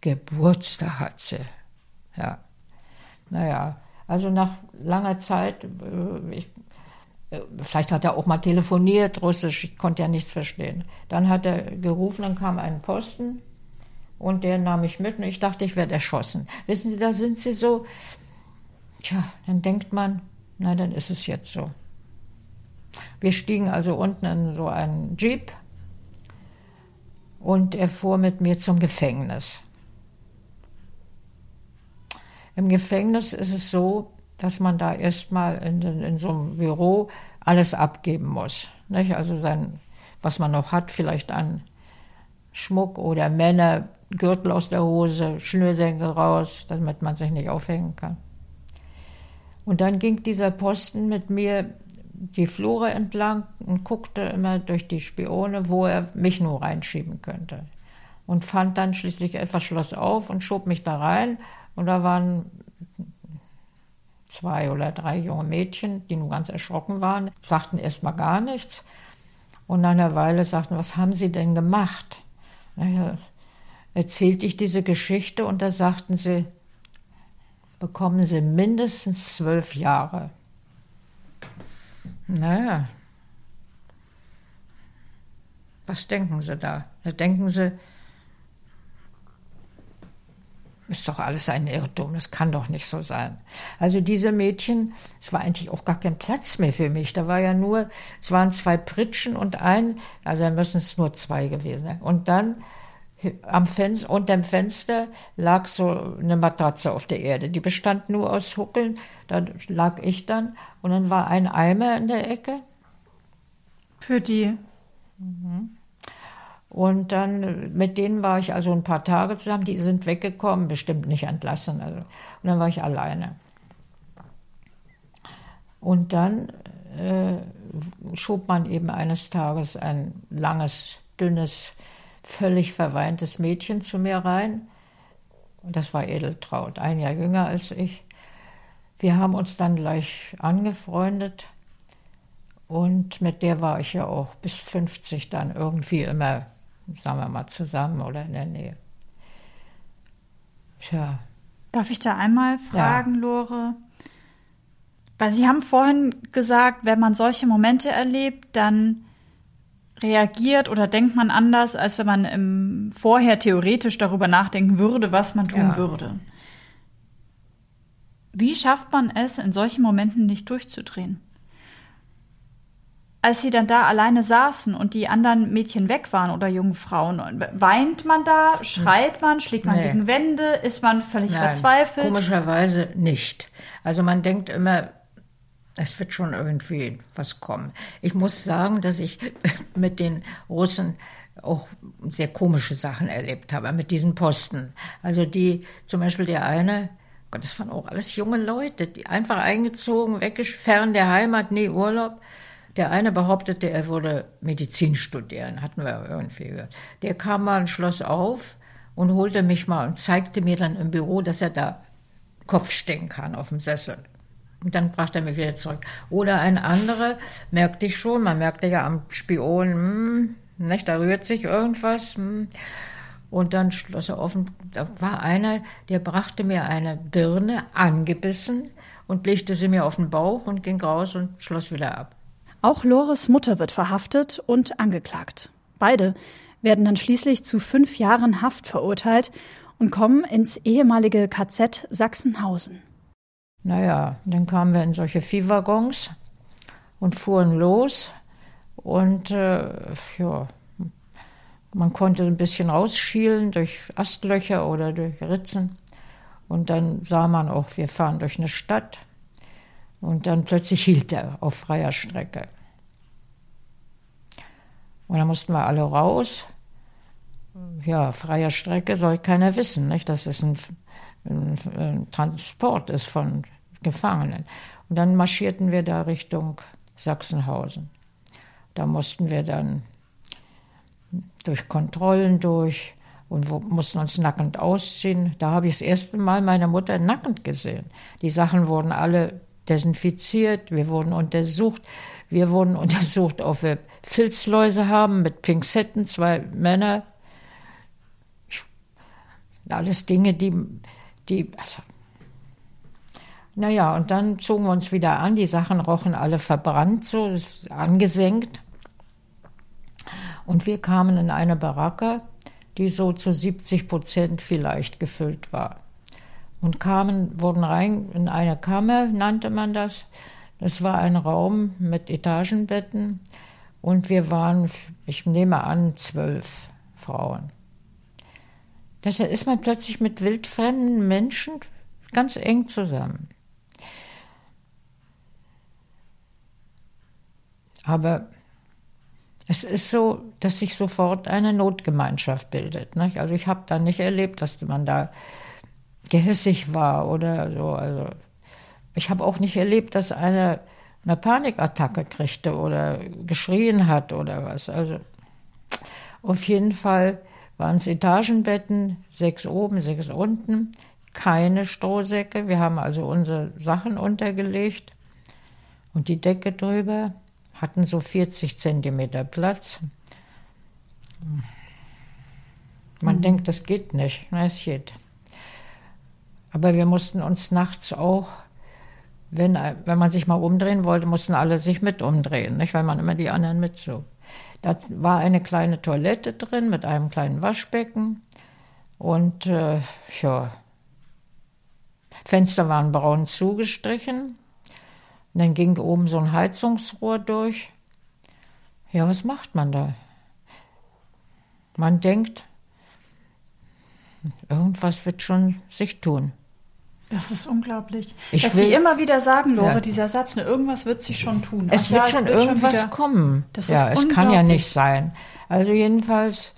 Geburtstag hat sie. Ja. Naja, also nach langer Zeit, äh, ich, äh, vielleicht hat er auch mal telefoniert, Russisch, ich konnte ja nichts verstehen. Dann hat er gerufen, dann kam ein Posten und der nahm mich mit und ich dachte, ich werde erschossen. Wissen Sie, da sind Sie so, tja, dann denkt man, na, dann ist es jetzt so. Wir stiegen also unten in so einen Jeep und er fuhr mit mir zum Gefängnis. Im Gefängnis ist es so, dass man da erstmal in, in so einem Büro alles abgeben muss. Nicht? Also sein, was man noch hat, vielleicht an Schmuck oder Männer, Gürtel aus der Hose, Schnürsenkel raus, damit man sich nicht aufhängen kann. Und dann ging dieser Posten mit mir die Flure entlang und guckte immer durch die Spione, wo er mich nur reinschieben könnte. Und fand dann schließlich etwas Schloss auf und schob mich da rein und da waren zwei oder drei junge Mädchen, die nun ganz erschrocken waren, sagten erst mal gar nichts. Und nach einer Weile sagten, was haben Sie denn gemacht? Erzählte ich diese Geschichte und da sagten sie, bekommen Sie mindestens zwölf Jahre. Naja, was denken Sie da? Da denken Sie, ist doch alles ein Irrtum, das kann doch nicht so sein. Also diese Mädchen, es war eigentlich auch gar kein Platz mehr für mich. Da war ja nur, es waren zwei Pritschen und ein, also dann müssen es nur zwei gewesen sein. Und dann am Fenster, unter dem Fenster lag so eine Matratze auf der Erde. Die bestand nur aus Huckeln. Da lag ich dann und dann war ein Eimer in der Ecke. Für die. Mhm. Und dann, mit denen war ich also ein paar Tage zusammen. Die sind weggekommen, bestimmt nicht entlassen. Also. Und dann war ich alleine. Und dann äh, schob man eben eines Tages ein langes, dünnes, völlig verweintes Mädchen zu mir rein. Und das war Edeltraut, ein Jahr jünger als ich. Wir haben uns dann gleich angefreundet. Und mit der war ich ja auch bis 50 dann irgendwie immer sagen wir mal, zusammen oder in der Nähe. Tja. Darf ich da einmal fragen, ja. Lore? Weil Sie haben vorhin gesagt, wenn man solche Momente erlebt, dann reagiert oder denkt man anders, als wenn man im vorher theoretisch darüber nachdenken würde, was man tun ja. würde. Wie schafft man es, in solchen Momenten nicht durchzudrehen? als sie dann da alleine saßen und die anderen Mädchen weg waren oder jungen Frauen, weint man da, schreit man, schlägt man nee. gegen Wände, ist man völlig Nein, verzweifelt? Komischerweise nicht. Also man denkt immer, es wird schon irgendwie was kommen. Ich muss sagen, dass ich mit den Russen auch sehr komische Sachen erlebt habe, mit diesen Posten. Also die, zum Beispiel der eine, Gott, das waren auch alles junge Leute, die einfach eingezogen, fern der Heimat, nie Urlaub. Der eine behauptete, er würde Medizin studieren, hatten wir irgendwie gehört. Der kam mal ein Schloss auf und holte mich mal und zeigte mir dann im Büro, dass er da Kopf stecken kann auf dem Sessel. Und dann brachte er mich wieder zurück. Oder ein anderer, merkte ich schon, man merkte ja am Spion, hm, nicht, da rührt sich irgendwas. Hm. Und dann schloss er offen, da war einer, der brachte mir eine Birne angebissen und legte sie mir auf den Bauch und ging raus und schloss wieder ab. Auch Lores Mutter wird verhaftet und angeklagt. Beide werden dann schließlich zu fünf Jahren Haft verurteilt und kommen ins ehemalige KZ Sachsenhausen. Naja, dann kamen wir in solche Viehwaggons und fuhren los. Und äh, ja, man konnte ein bisschen rausschielen durch Astlöcher oder durch Ritzen. Und dann sah man auch, wir fahren durch eine Stadt. Und dann plötzlich hielt er auf freier Strecke. Und dann mussten wir alle raus. Ja, freier Strecke soll keiner wissen, nicht? dass es ein, ein, ein Transport ist von Gefangenen. Und dann marschierten wir da Richtung Sachsenhausen. Da mussten wir dann durch Kontrollen durch und mussten uns nackend ausziehen. Da habe ich das erste Mal meine Mutter nackend gesehen. Die Sachen wurden alle desinfiziert, wir wurden untersucht. Wir wurden untersucht, ob wir Filzläuse haben mit Pinzetten, zwei Männer. Alles Dinge, die, die also, naja, und dann zogen wir uns wieder an. Die Sachen rochen alle verbrannt, so angesenkt. Und wir kamen in eine Baracke, die so zu 70 Prozent vielleicht gefüllt war. Und kamen, wurden rein in eine Kammer, nannte man das. Das war ein Raum mit Etagenbetten. Und wir waren, ich nehme an, zwölf Frauen. Da ist man plötzlich mit wildfremden Menschen ganz eng zusammen. Aber es ist so, dass sich sofort eine Notgemeinschaft bildet. Nicht? Also ich habe da nicht erlebt, dass man da gehässig war oder so. Also ich habe auch nicht erlebt, dass einer eine Panikattacke kriegte oder geschrien hat oder was. Also auf jeden Fall waren es Etagenbetten, sechs oben, sechs unten, keine Strohsäcke. Wir haben also unsere Sachen untergelegt und die Decke drüber hatten so 40 Zentimeter Platz. Man mhm. denkt, das geht nicht. Na, es geht. Aber wir mussten uns nachts auch, wenn, wenn man sich mal umdrehen wollte, mussten alle sich mit umdrehen, nicht? weil man immer die anderen mitzog. Da war eine kleine Toilette drin mit einem kleinen Waschbecken und äh, ja, Fenster waren braun zugestrichen und dann ging oben so ein Heizungsrohr durch. Ja, was macht man da? Man denkt, irgendwas wird schon sich tun. Das ist unglaublich. Ich Dass will, Sie immer wieder sagen, Lore, ja. dieser Satz, ne, irgendwas wird sich schon tun. Es Ach, wird ja, schon es wird irgendwas schon kommen. Das ja, es kann ja nicht sein. Also jedenfalls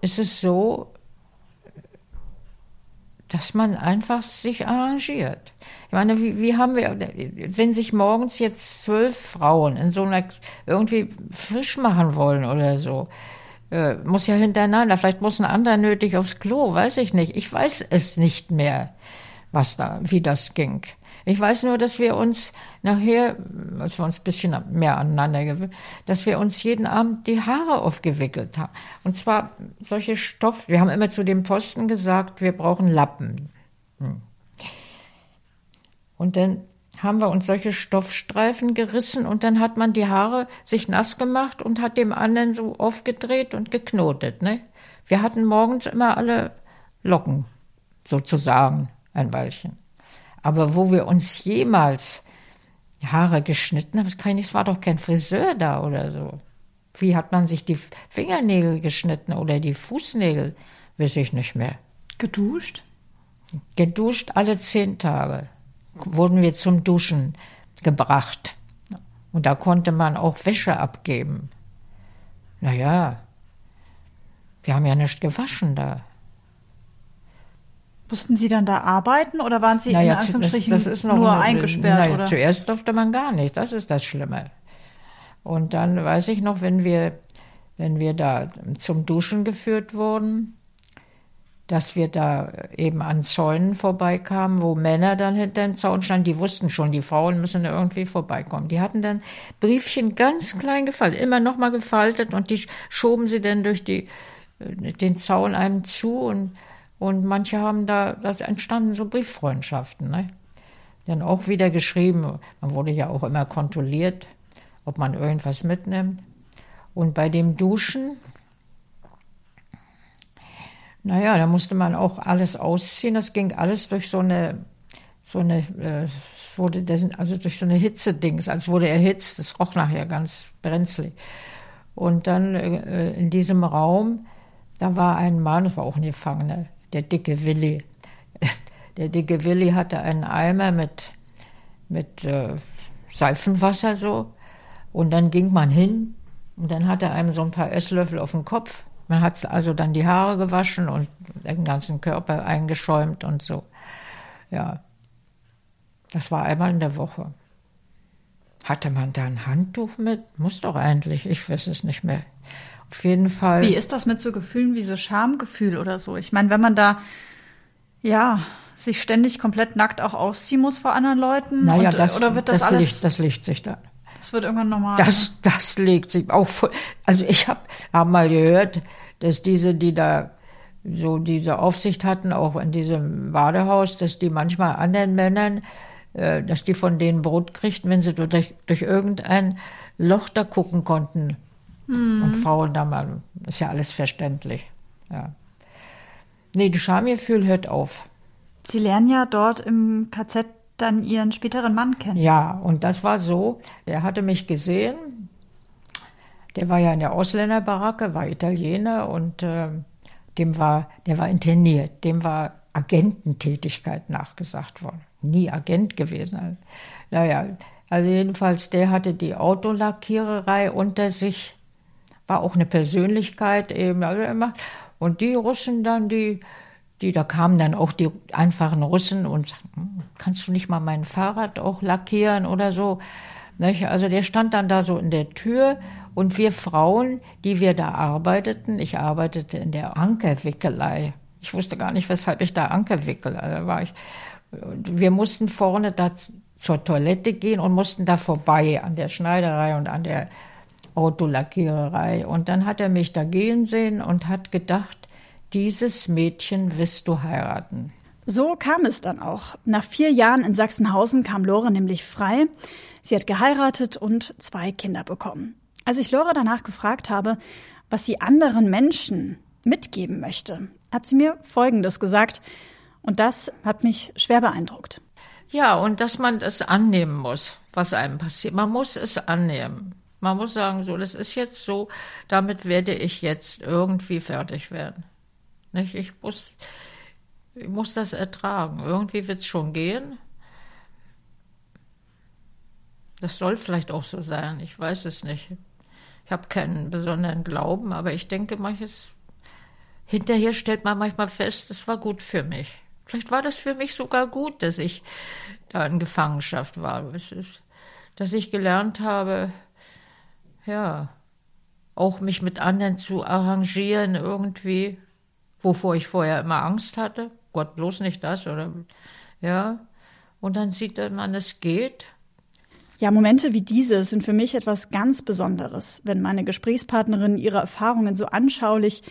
ist es so, dass man einfach sich arrangiert. Ich meine, wie, wie haben wir, wenn sich morgens jetzt zwölf Frauen in so einer irgendwie frisch machen wollen oder so, äh, muss ja hintereinander, vielleicht muss ein anderer nötig aufs Klo, weiß ich nicht. Ich weiß es nicht mehr, was da, wie das ging. Ich weiß nur, dass wir uns nachher, als wir uns ein bisschen mehr aneinander gewöhnt, dass wir uns jeden Abend die Haare aufgewickelt haben. Und zwar solche Stoff, wir haben immer zu dem Posten gesagt, wir brauchen Lappen. Hm. Und dann haben wir uns solche Stoffstreifen gerissen und dann hat man die Haare sich nass gemacht und hat dem anderen so aufgedreht und geknotet. Ne? Wir hatten morgens immer alle Locken, sozusagen, ein Weilchen. Aber wo wir uns jemals Haare geschnitten haben, kann ich nicht, es war doch kein Friseur da oder so. Wie hat man sich die Fingernägel geschnitten oder die Fußnägel? Weiß ich nicht mehr. Geduscht? Geduscht alle zehn Tage. Wurden wir zum Duschen gebracht. Und da konnte man auch Wäsche abgeben. Naja, wir haben ja nicht gewaschen da. Mussten Sie dann da arbeiten oder waren Sie naja, in Anführungsstrichen das, das nur eine, eingesperrt? Naja, oder? Zuerst durfte man gar nicht, das ist das Schlimme. Und dann weiß ich noch, wenn wir, wenn wir da zum Duschen geführt wurden, dass wir da eben an Zäunen vorbeikamen, wo Männer dann hinter dem Zaun standen, die wussten schon, die Frauen müssen irgendwie vorbeikommen. Die hatten dann Briefchen ganz klein gefaltet, immer nochmal gefaltet und die schoben sie dann durch die, äh, den Zaun einem zu und und manche haben da, da entstanden so Brieffreundschaften. Ne? Dann auch wieder geschrieben, man wurde ja auch immer kontrolliert, ob man irgendwas mitnimmt. Und bei dem Duschen, naja, da musste man auch alles ausziehen. Das ging alles durch so eine, so eine, äh, wurde das, also durch so eine Hitze-Dings, als wurde erhitzt, das roch nachher ganz brenzlig. Und dann äh, in diesem Raum, da war ein Mann, das war auch ein Gefangener, der dicke Willi. Der dicke Willi hatte einen Eimer mit, mit äh, Seifenwasser so. Und dann ging man hin und dann hatte einem so ein paar Esslöffel auf den Kopf. Man hat also dann die Haare gewaschen und den ganzen Körper eingeschäumt und so. Ja, das war einmal in der Woche. Hatte man da ein Handtuch mit? Muss doch eigentlich, ich weiß es nicht mehr. Auf jeden Fall. Wie ist das mit so Gefühlen wie so Schamgefühl oder so? Ich meine, wenn man da, ja, sich ständig komplett nackt auch ausziehen muss vor anderen Leuten? Naja, und, das, oder wird das, das, alles, legt, das legt sich dann. Das wird irgendwann normal. Das, das legt sich auch vor. Also ich habe hab mal gehört, dass diese, die da so diese Aufsicht hatten, auch in diesem Badehaus, dass die manchmal anderen Männern, äh, dass die von denen Brot kriegten, wenn sie durch, durch irgendein Loch da gucken konnten. Mhm. Und Frauen da mal, ist ja alles verständlich. Ja. Nee, das Schamgefühl hört auf. Sie lernen ja dort im KZ dann ihren späteren Mann kennen. Ja, und das war so, er hatte mich gesehen, der war ja in der Ausländerbaracke, war Italiener und äh, dem war, der war interniert, dem war Agententätigkeit nachgesagt worden. Nie Agent gewesen. Naja, also jedenfalls, der hatte die Autolackiererei unter sich, war auch eine Persönlichkeit eben. Also immer, und die Russen dann, die, die, da kamen dann auch die einfachen Russen und sagten, kannst du nicht mal mein Fahrrad auch lackieren oder so? Also der stand dann da so in der Tür und wir Frauen, die wir da arbeiteten, ich arbeitete in der Ankerwickelei. Ich wusste gar nicht, weshalb ich da Anker wickel. Also war ich, wir mussten vorne da zur Toilette gehen und mussten da vorbei an der Schneiderei und an der Autolackiererei. Und dann hat er mich da gehen sehen und hat gedacht, dieses Mädchen wirst du heiraten. So kam es dann auch. Nach vier Jahren in Sachsenhausen kam Lore nämlich frei. Sie hat geheiratet und zwei Kinder bekommen. Als ich Lore danach gefragt habe, was sie anderen Menschen mitgeben möchte, hat sie mir Folgendes gesagt. Und das hat mich schwer beeindruckt. Ja, und dass man das annehmen muss, was einem passiert. Man muss es annehmen. Man muss sagen, so, das ist jetzt so, damit werde ich jetzt irgendwie fertig werden. Nicht? Ich muss, ich muss das ertragen. Irgendwie wird es schon gehen. Das soll vielleicht auch so sein. Ich weiß es nicht. Ich habe keinen besonderen Glauben, aber ich denke, manches hinterher stellt man manchmal fest, das war gut für mich. Vielleicht war das für mich sogar gut, dass ich da in Gefangenschaft war. Dass ich gelernt habe, ja, auch mich mit anderen zu arrangieren irgendwie, wovor ich vorher immer Angst hatte. Gott, bloß nicht das oder ja. Und dann sieht man, es geht. Ja, Momente wie diese sind für mich etwas ganz Besonderes, wenn meine Gesprächspartnerinnen ihre Erfahrungen so anschaulich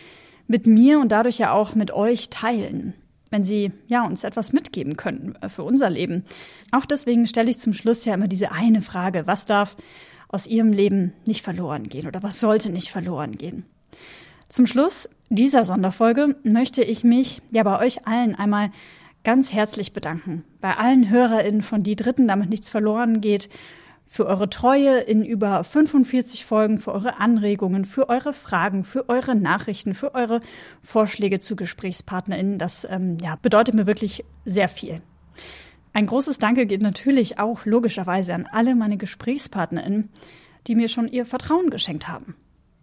mit mir und dadurch ja auch mit euch teilen. Wenn sie ja uns etwas mitgeben können äh, für unser Leben. Auch deswegen stelle ich zum Schluss ja immer diese eine Frage: Was darf aus ihrem Leben nicht verloren gehen oder was sollte nicht verloren gehen? Zum Schluss dieser Sonderfolge möchte ich mich ja bei euch allen einmal ganz herzlich bedanken. Bei allen HörerInnen von Die Dritten, damit nichts verloren geht, für eure Treue in über 45 Folgen, für eure Anregungen, für eure Fragen, für eure Nachrichten, für eure Vorschläge zu GesprächspartnerInnen. Das ähm, ja, bedeutet mir wirklich sehr viel. Ein großes Danke geht natürlich auch logischerweise an alle meine GesprächspartnerInnen, die mir schon ihr Vertrauen geschenkt haben.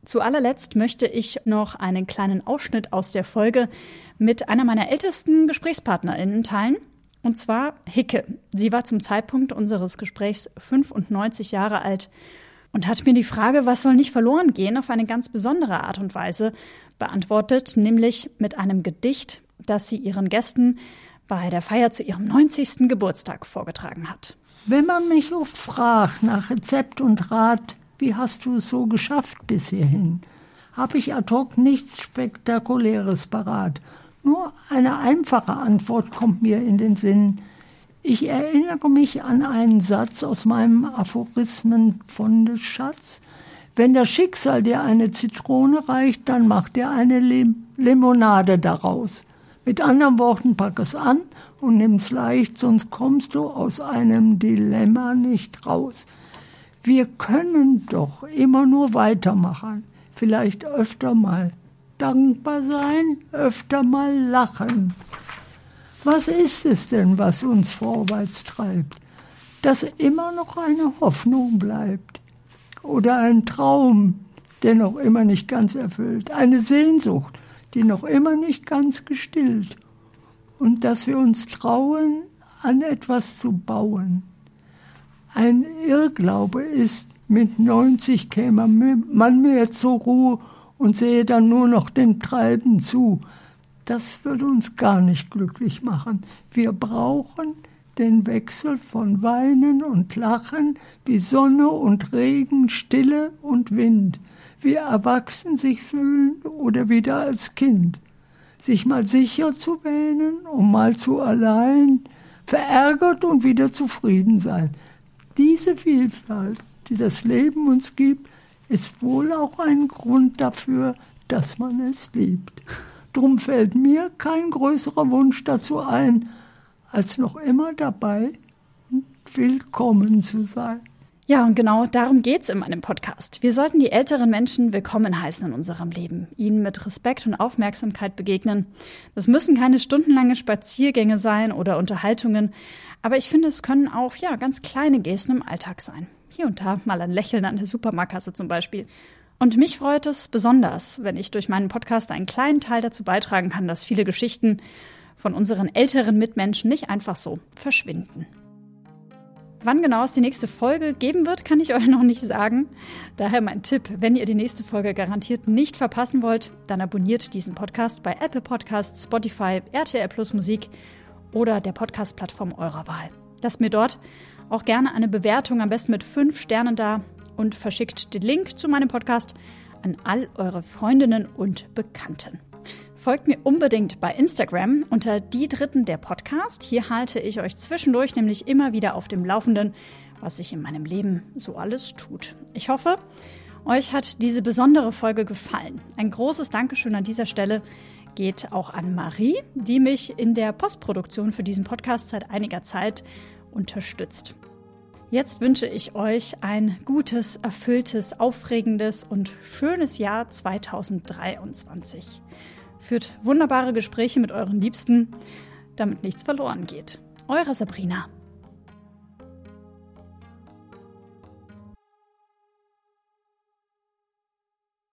Zu allerletzt möchte ich noch einen kleinen Ausschnitt aus der Folge mit einer meiner ältesten GesprächspartnerInnen teilen. Und zwar Hicke. Sie war zum Zeitpunkt unseres Gesprächs 95 Jahre alt und hat mir die Frage, was soll nicht verloren gehen, auf eine ganz besondere Art und Weise beantwortet, nämlich mit einem Gedicht, das sie ihren Gästen bei der Feier zu ihrem 90. Geburtstag vorgetragen hat. Wenn man mich oft fragt nach Rezept und Rat, wie hast du es so geschafft bis hierhin, habe ich ad hoc nichts Spektakuläres parat. Nur eine einfache Antwort kommt mir in den Sinn. Ich erinnere mich an einen Satz aus meinem Aphorismenfundesschatz. Wenn das Schicksal dir eine Zitrone reicht, dann macht dir eine Lim Limonade daraus. Mit anderen Worten, pack es an und nimm es leicht, sonst kommst du aus einem Dilemma nicht raus. Wir können doch immer nur weitermachen, vielleicht öfter mal dankbar sein, öfter mal lachen. Was ist es denn, was uns vorwärts treibt? Dass immer noch eine Hoffnung bleibt oder ein Traum, der noch immer nicht ganz erfüllt, eine Sehnsucht, die noch immer nicht ganz gestillt und dass wir uns trauen, an etwas zu bauen. Ein Irrglaube ist, mit 90 käme man mehr zur Ruhe und sehe dann nur noch dem Treiben zu. Das würde uns gar nicht glücklich machen. Wir brauchen den Wechsel von Weinen und Lachen wie Sonne und Regen, Stille und Wind, wie erwachsen sich fühlen oder wieder als Kind, sich mal sicher zu wähnen und mal zu allein, verärgert und wieder zufrieden sein. Diese Vielfalt, die das Leben uns gibt, ist wohl auch ein Grund dafür, dass man es liebt. Drum fällt mir kein größerer Wunsch dazu ein, als noch immer dabei willkommen zu sein. Ja, und genau darum geht's in meinem Podcast. Wir sollten die älteren Menschen willkommen heißen in unserem Leben, ihnen mit Respekt und Aufmerksamkeit begegnen. Das müssen keine stundenlange Spaziergänge sein oder Unterhaltungen, aber ich finde, es können auch ja ganz kleine Gesten im Alltag sein. Hier und da mal ein Lächeln an der Supermarktkasse zum Beispiel. Und mich freut es besonders, wenn ich durch meinen Podcast einen kleinen Teil dazu beitragen kann, dass viele Geschichten von unseren älteren Mitmenschen nicht einfach so verschwinden. Wann genau es die nächste Folge geben wird, kann ich euch noch nicht sagen. Daher mein Tipp, wenn ihr die nächste Folge garantiert nicht verpassen wollt, dann abonniert diesen Podcast bei Apple Podcasts, Spotify, RTL Plus Musik oder der Podcast-Plattform eurer Wahl. Lasst mir dort auch gerne eine Bewertung, am besten mit fünf Sternen da und verschickt den Link zu meinem Podcast an all eure Freundinnen und Bekannten. Folgt mir unbedingt bei Instagram unter die Dritten der Podcast. Hier halte ich euch zwischendurch nämlich immer wieder auf dem Laufenden, was sich in meinem Leben so alles tut. Ich hoffe, euch hat diese besondere Folge gefallen. Ein großes Dankeschön an dieser Stelle geht auch an Marie, die mich in der Postproduktion für diesen Podcast seit einiger Zeit unterstützt. Jetzt wünsche ich euch ein gutes, erfülltes, aufregendes und schönes Jahr 2023. Führt wunderbare Gespräche mit euren Liebsten, damit nichts verloren geht. Eure Sabrina.